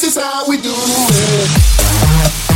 this is how we do it.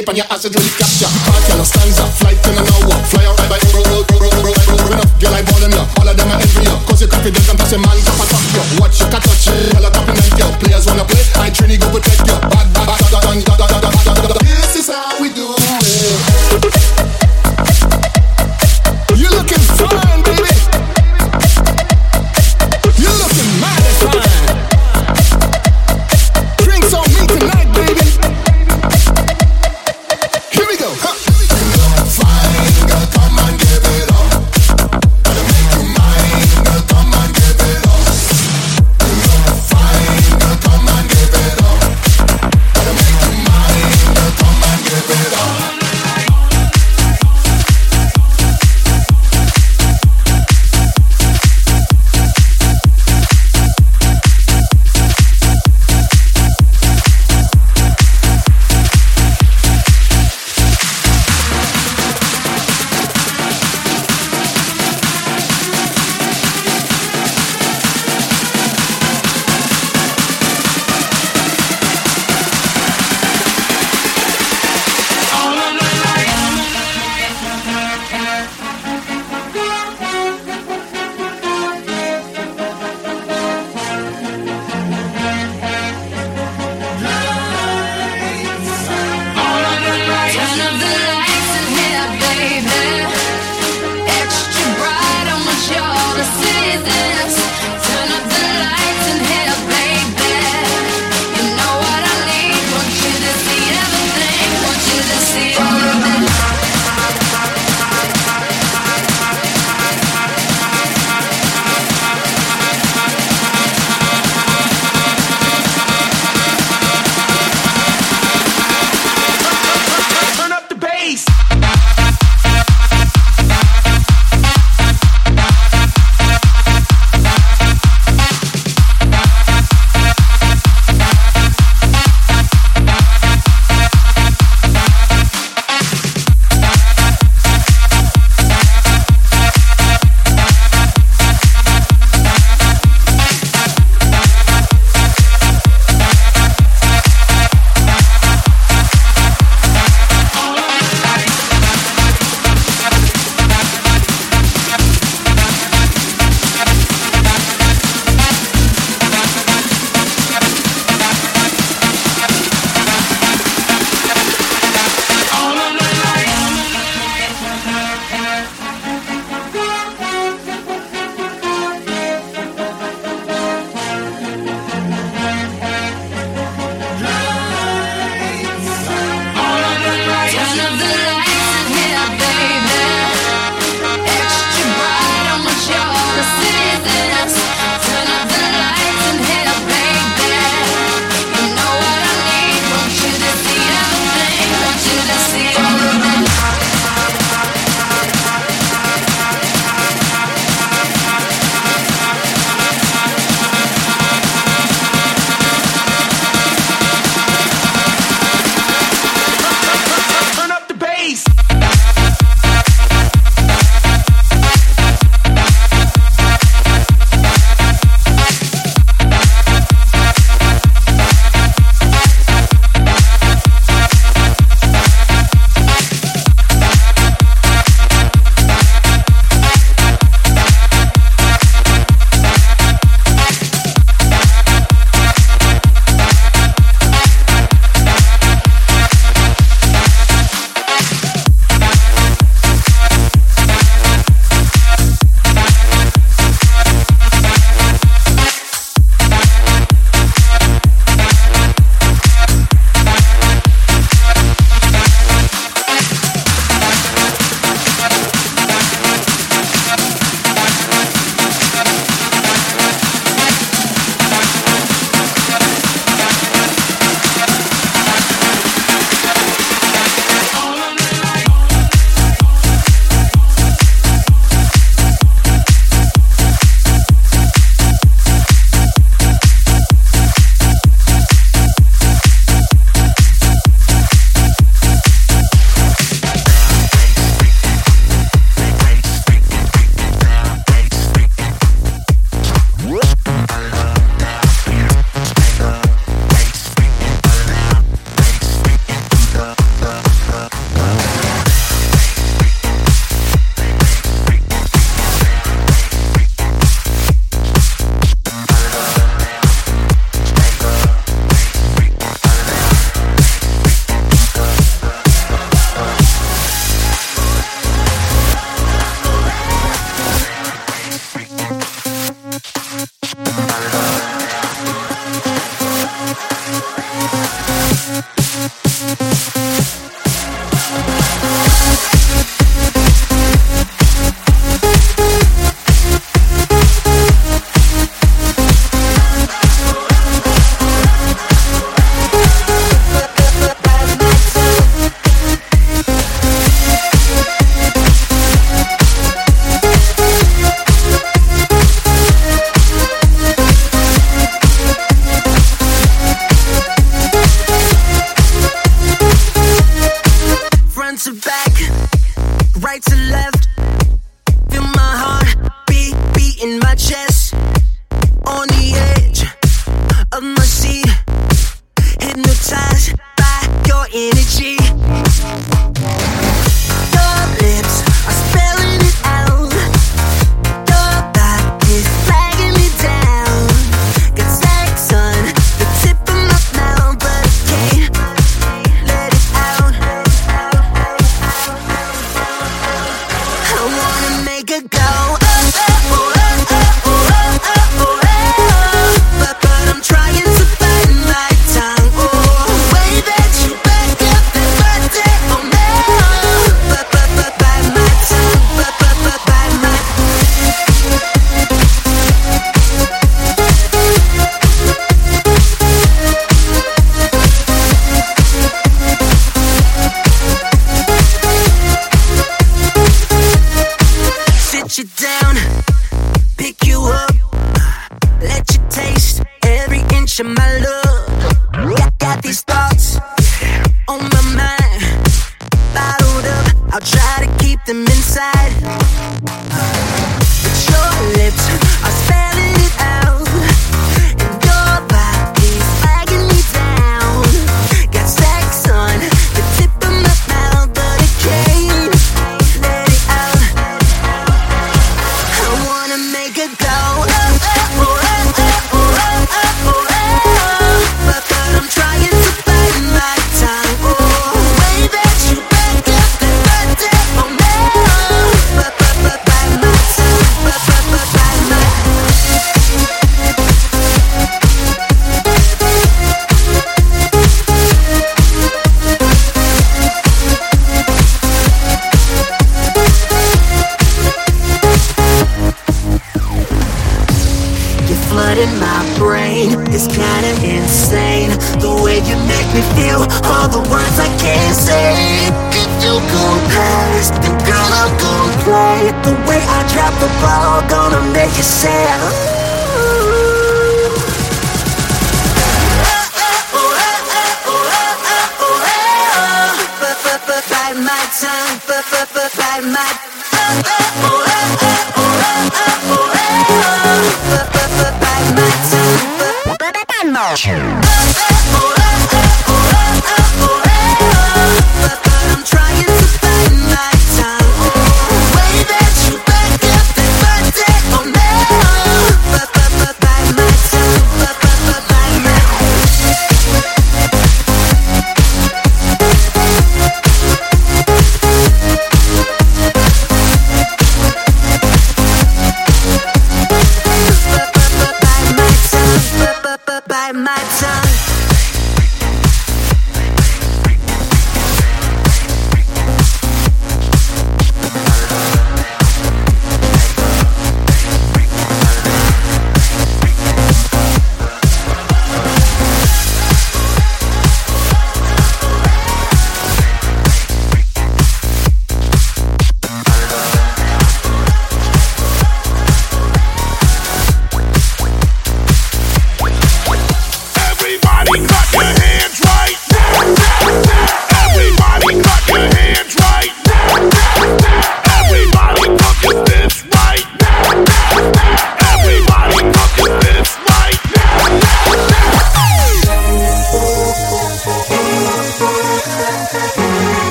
shape and your acid will capture.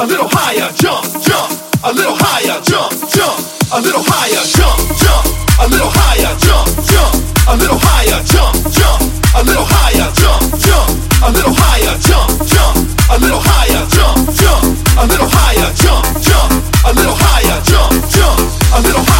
a little higher, jump, jump, a little higher, jump, jump, a little higher, jump, jump, a little higher, jump, jump, a little higher, jump, jump, a little higher, jump, jump, a little higher, jump, jump, a little higher, jump, jump, a little higher, jump, jump.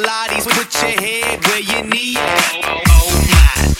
Pilates, put your head where you need. Oh, oh, oh, oh my.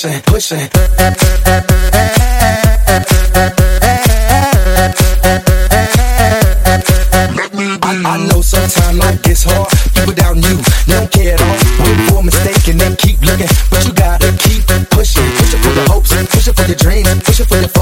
pushing, pushing. I, I know sometimes life gets hard. People doubt you, don't care at all. Wait for a mistake and they keep looking, but you gotta keep pushing, pushing for your hopes, pushing for your dreams, pushing for your.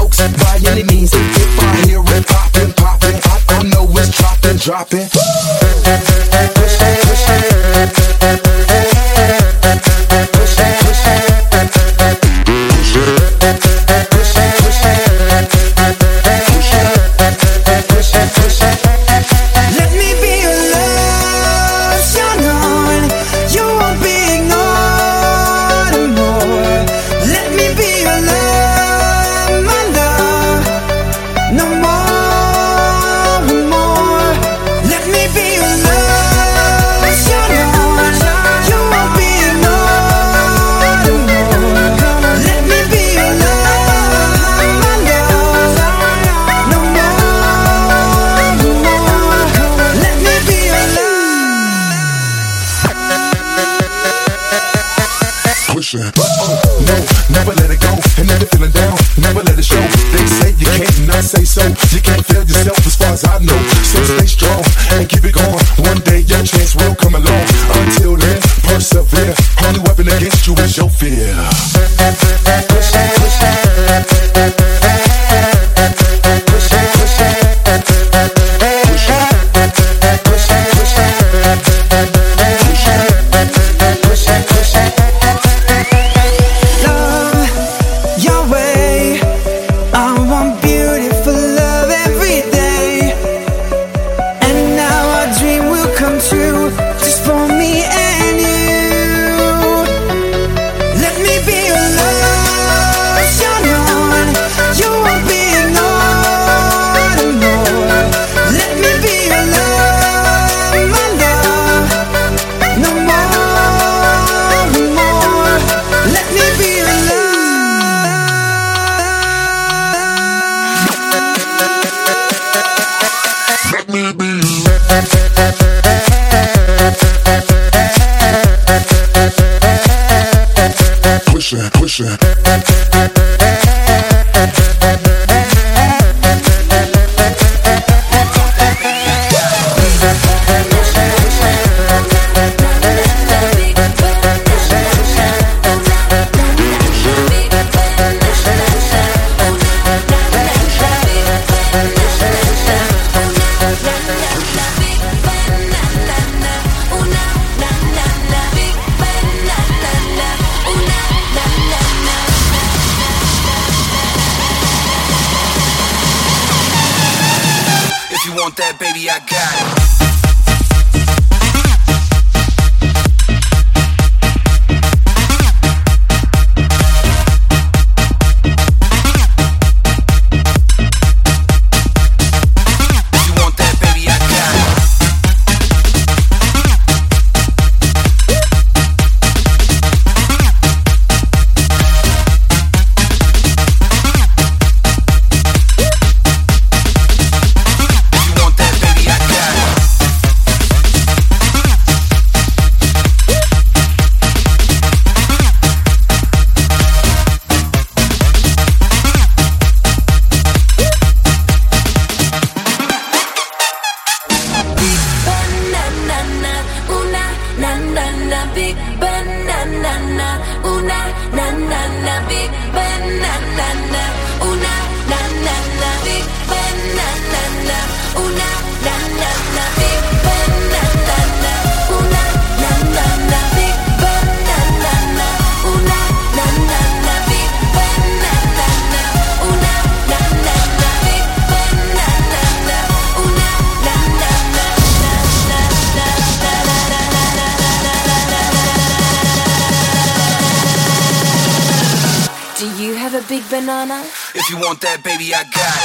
Saying, hey, baby, don't leave,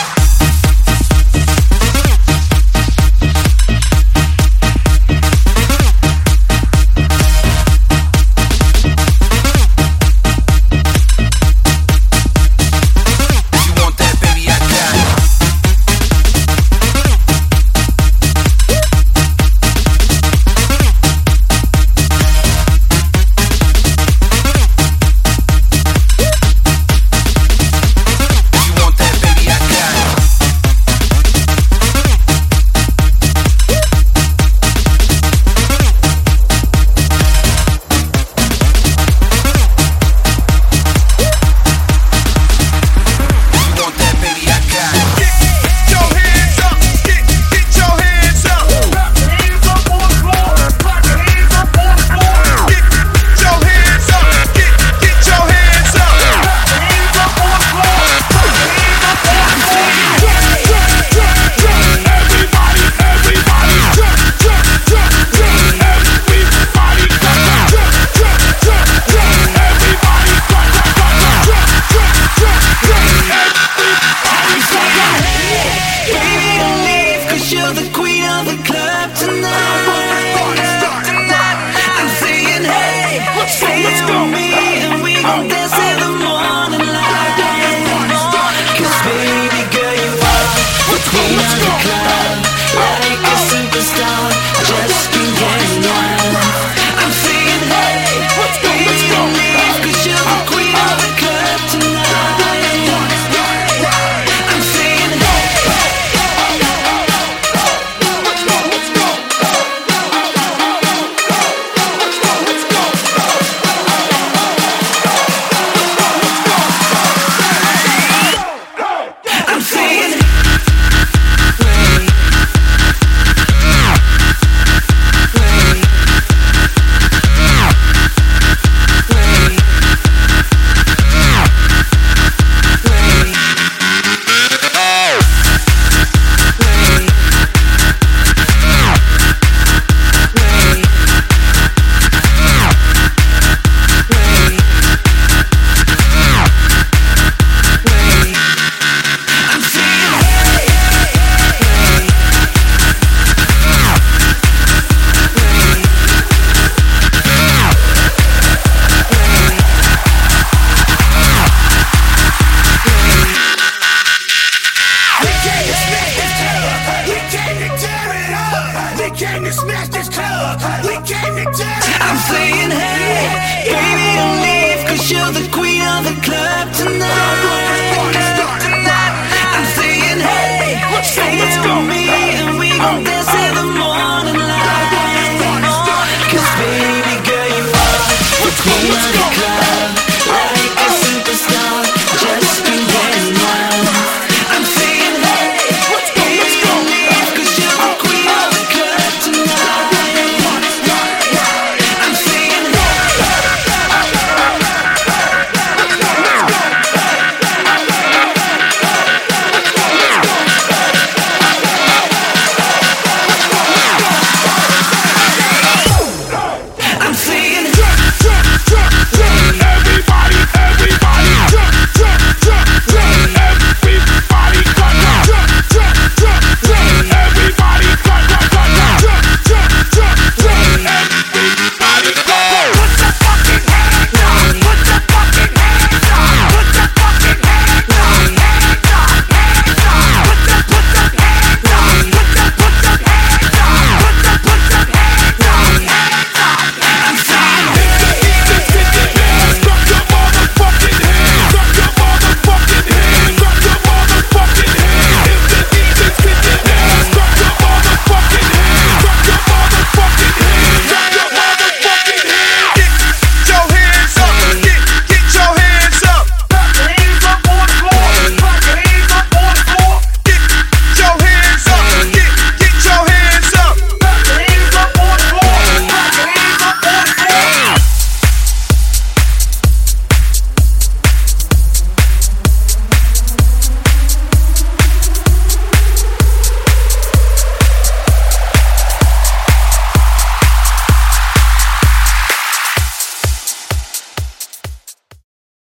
on.